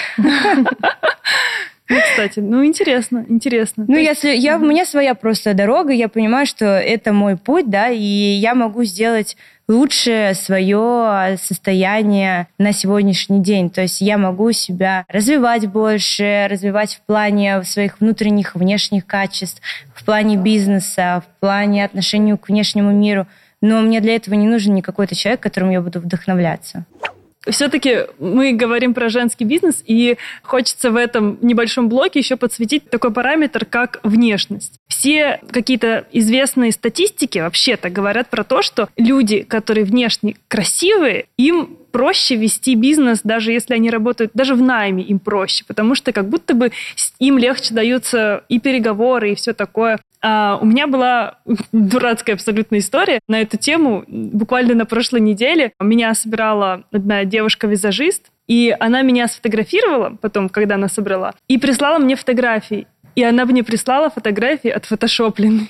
Ну, кстати, ну интересно, интересно. Ну, То если я, у меня своя просто дорога, я понимаю, что это мой путь, да, и я могу сделать лучше свое состояние на сегодняшний день. То есть я могу себя развивать больше, развивать в плане своих внутренних, внешних качеств, в плане бизнеса, в плане отношения к внешнему миру. Но мне для этого не нужен не какой-то человек, которым я буду вдохновляться. Все-таки мы говорим про женский бизнес, и хочется в этом небольшом блоке еще подсветить такой параметр, как внешность. Все какие-то известные статистики вообще-то говорят про то, что люди, которые внешне красивые, им проще вести бизнес, даже если они работают, даже в найме им проще, потому что как будто бы им легче даются и переговоры, и все такое. А у меня была дурацкая абсолютно история на эту тему. Буквально на прошлой неделе меня собирала одна девушка-визажист, и она меня сфотографировала потом, когда она собрала, и прислала мне фотографии. И она мне прислала фотографии от фотошопленной.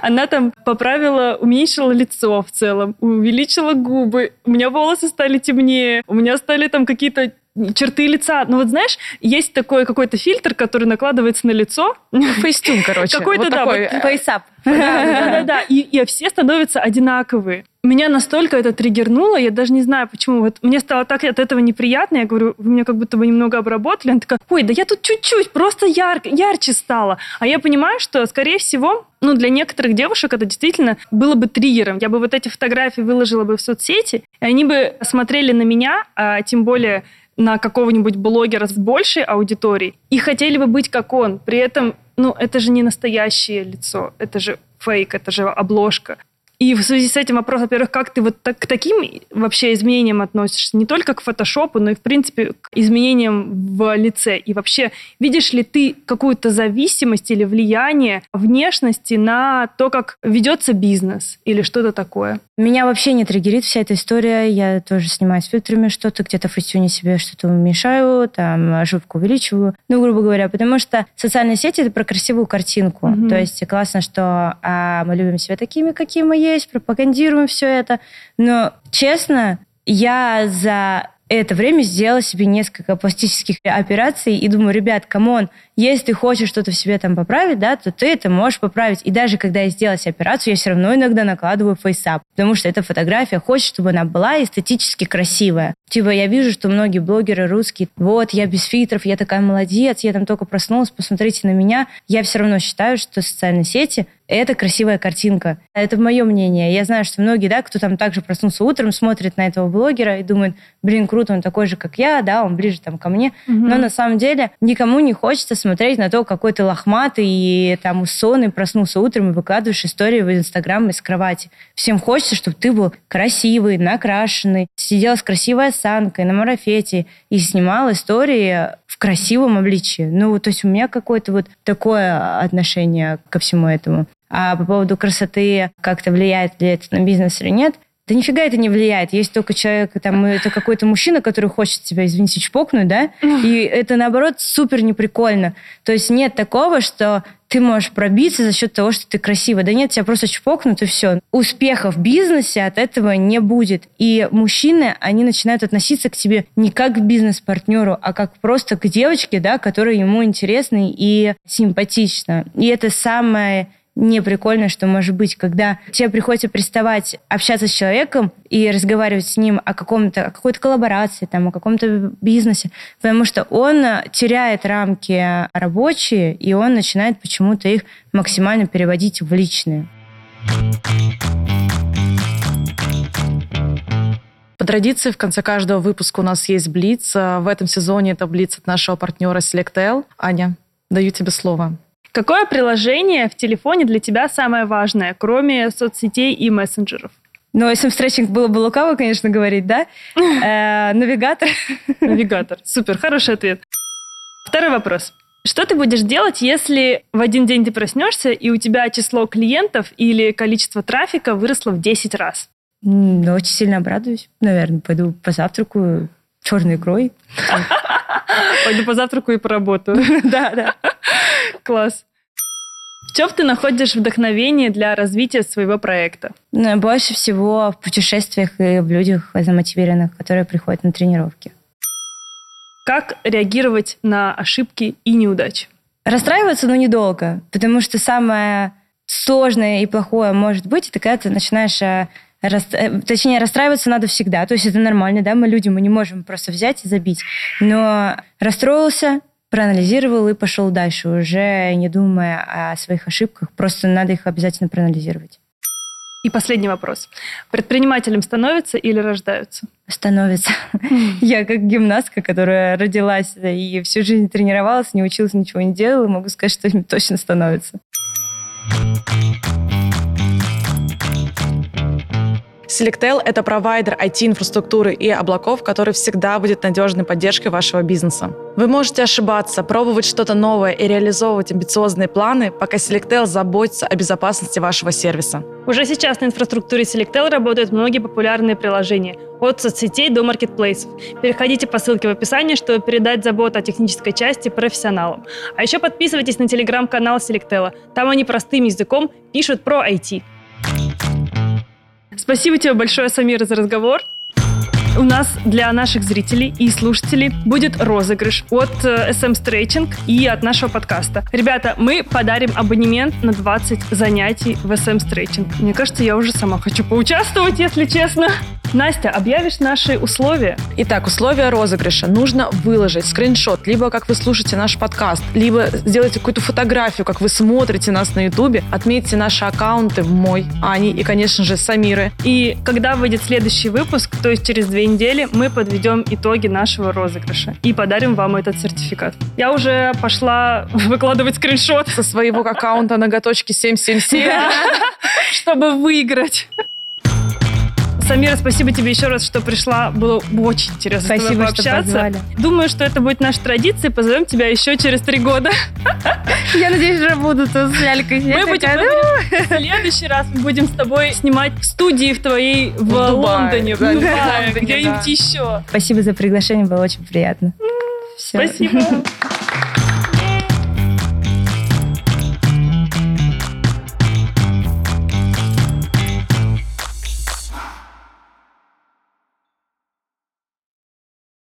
Она там поправила, уменьшила лицо в целом, увеличила губы, у меня волосы стали темнее, у меня стали там какие-то черты лица. Ну вот знаешь, есть такой какой-то фильтр, который накладывается на лицо. Фейстюн, короче. Какой-то, вот да, такой. вот, Фейсап. Да-да-да, и, и все становятся одинаковые. Меня настолько это триггернуло, я даже не знаю почему. Вот мне стало так от этого неприятно, я говорю, вы меня как будто бы немного обработали. Она такая, ой, да я тут чуть-чуть, просто ярко, ярче стала. А я понимаю, что, скорее всего, ну, для некоторых девушек это действительно было бы триггером. Я бы вот эти фотографии выложила бы в соцсети, и они бы смотрели на меня, а тем более на какого-нибудь блогера с большей аудиторией и хотели бы быть как он. При этом, ну, это же не настоящее лицо, это же фейк, это же обложка. И в связи с этим вопрос, во-первых, как ты вот так, к таким вообще изменениям относишься? Не только к фотошопу, но и, в принципе, к изменениям в лице. И вообще, видишь ли ты какую-то зависимость или влияние внешности на то, как ведется бизнес или что-то такое? Меня вообще не триггерит вся эта история. Я тоже снимаю с фильтрами что-то, где-то в Facetune себе что-то уменьшаю, там ошибку увеличиваю. Ну, грубо говоря, потому что социальные сети — это про красивую картинку. Мгм. То есть классно, что а, мы любим себя такими, какие мы есть, пропагандируем все это. Но, честно, я за это время сделала себе несколько пластических операций и думаю, ребят, come on, если ты хочешь что-то в себе там поправить, да, то ты это можешь поправить. И даже когда я сделала себе операцию, я все равно иногда накладываю FaceApp, потому что эта фотография хочет, чтобы она была эстетически красивая. Типа я вижу, что многие блогеры русские, вот, я без фильтров, я такая молодец, я там только проснулась, посмотрите на меня. Я все равно считаю, что социальные сети это красивая картинка. Это мое мнение. Я знаю, что многие, да, кто там также проснулся утром, смотрит на этого блогера и думает, блин, круто, он такой же, как я, да, он ближе там ко мне. Но на самом деле никому не хочется смотреть на то, какой ты лохматый и там усонный проснулся утром и выкладываешь истории в Инстаграм из кровати. Всем хочется, чтобы ты был красивый, накрашенный, сидел с красивой осанкой на марафете и снимал истории в красивом обличии. Ну, то есть у меня какое-то вот такое отношение ко всему этому. А по поводу красоты, как-то влияет ли это на бизнес или нет, да нифига это не влияет. Есть только человек, там, это какой-то мужчина, который хочет тебя, извините, чпокнуть, да? И это, наоборот, супер неприкольно. То есть нет такого, что ты можешь пробиться за счет того, что ты красивая. Да нет, тебя просто чпокнут и все. Успеха в бизнесе от этого не будет. И мужчины, они начинают относиться к тебе не как к бизнес-партнеру, а как просто к девочке, да, которая ему интересна и симпатична. И это самое не прикольно, что может быть, когда тебе приходится приставать, общаться с человеком и разговаривать с ним о каком-то, о какой-то коллаборации, там, о каком-то бизнесе, потому что он теряет рамки рабочие, и он начинает почему-то их максимально переводить в личные. По традиции, в конце каждого выпуска у нас есть Блиц. В этом сезоне это Блиц от нашего партнера Selectel. Аня, даю тебе слово. Какое приложение в телефоне для тебя самое важное, кроме соцсетей и мессенджеров? Ну, SM-стретчинг было бы лукаво, конечно, говорить, да? Э, Навигатор. Навигатор. Супер, хороший ответ. Второй вопрос. Что ты будешь делать, если в один день ты проснешься, и у тебя число клиентов или количество трафика выросло в 10 раз? Ну, очень сильно обрадуюсь. Наверное, пойду позавтракаю черной икрой. Пойду позавтракаю и поработаю. Да, да. Класс. В чем ты находишь вдохновение для развития своего проекта? Но больше всего в путешествиях и в людях замотивированных, которые приходят на тренировки. Как реагировать на ошибки и неудачи? Расстраиваться, но недолго, потому что самое сложное и плохое может быть, это когда ты начинаешь э, рас- э, точнее, расстраиваться надо всегда. То есть это нормально, да, мы люди, мы не можем просто взять и забить. Но расстроился, проанализировал и пошел дальше, уже не думая о своих ошибках. Просто надо их обязательно проанализировать. И последний вопрос. Предпринимателем становятся или рождаются? Становится. Я как гимнастка, которая родилась и всю жизнь тренировалась, не училась, ничего не делала, могу сказать, что точно становится. Selectel — это провайдер IT-инфраструктуры и облаков, который всегда будет надежной поддержкой вашего бизнеса. Вы можете ошибаться, пробовать что-то новое и реализовывать амбициозные планы, пока Selectel заботится о безопасности вашего сервиса. Уже сейчас на инфраструктуре Selectel работают многие популярные приложения, от соцсетей до маркетплейсов. Переходите по ссылке в описании, чтобы передать заботу о технической части профессионалам. А еще подписывайтесь на телеграм-канал Selectel. Там они простым языком пишут про IT. Спасибо тебе большое, Самир, за разговор. У нас для наших зрителей и слушателей будет розыгрыш от э, SM Stretching и от нашего подкаста. Ребята, мы подарим абонемент на 20 занятий в SM Stretching. Мне кажется, я уже сама хочу поучаствовать, если честно. Настя, объявишь наши условия? Итак, условия розыгрыша. Нужно выложить скриншот, либо как вы слушаете наш подкаст, либо сделайте какую-то фотографию, как вы смотрите нас на ютубе, отметьте наши аккаунты, мой, Ани и, конечно же, Самиры. И когда выйдет следующий выпуск, то есть через две недели, мы подведем итоги нашего розыгрыша и подарим вам этот сертификат. Я уже пошла выкладывать скриншот Со своего аккаунта ноготочки 777. чтобы выиграть. Самира, спасибо тебе еще раз, что пришла. Было очень интересно с тобой Спасибо, что пообщаться. позвали. Думаю, что это будет наша традиция. Позовем тебя еще через три года. Я надеюсь, уже буду тут с лялькой. Мы будем в следующий раз мы будем с тобой снимать студии в твоей в, Дубае, Лондоне, в да, в Дубае, где-нибудь да. еще. Спасибо за приглашение, было очень приятно. Всё. Спасибо.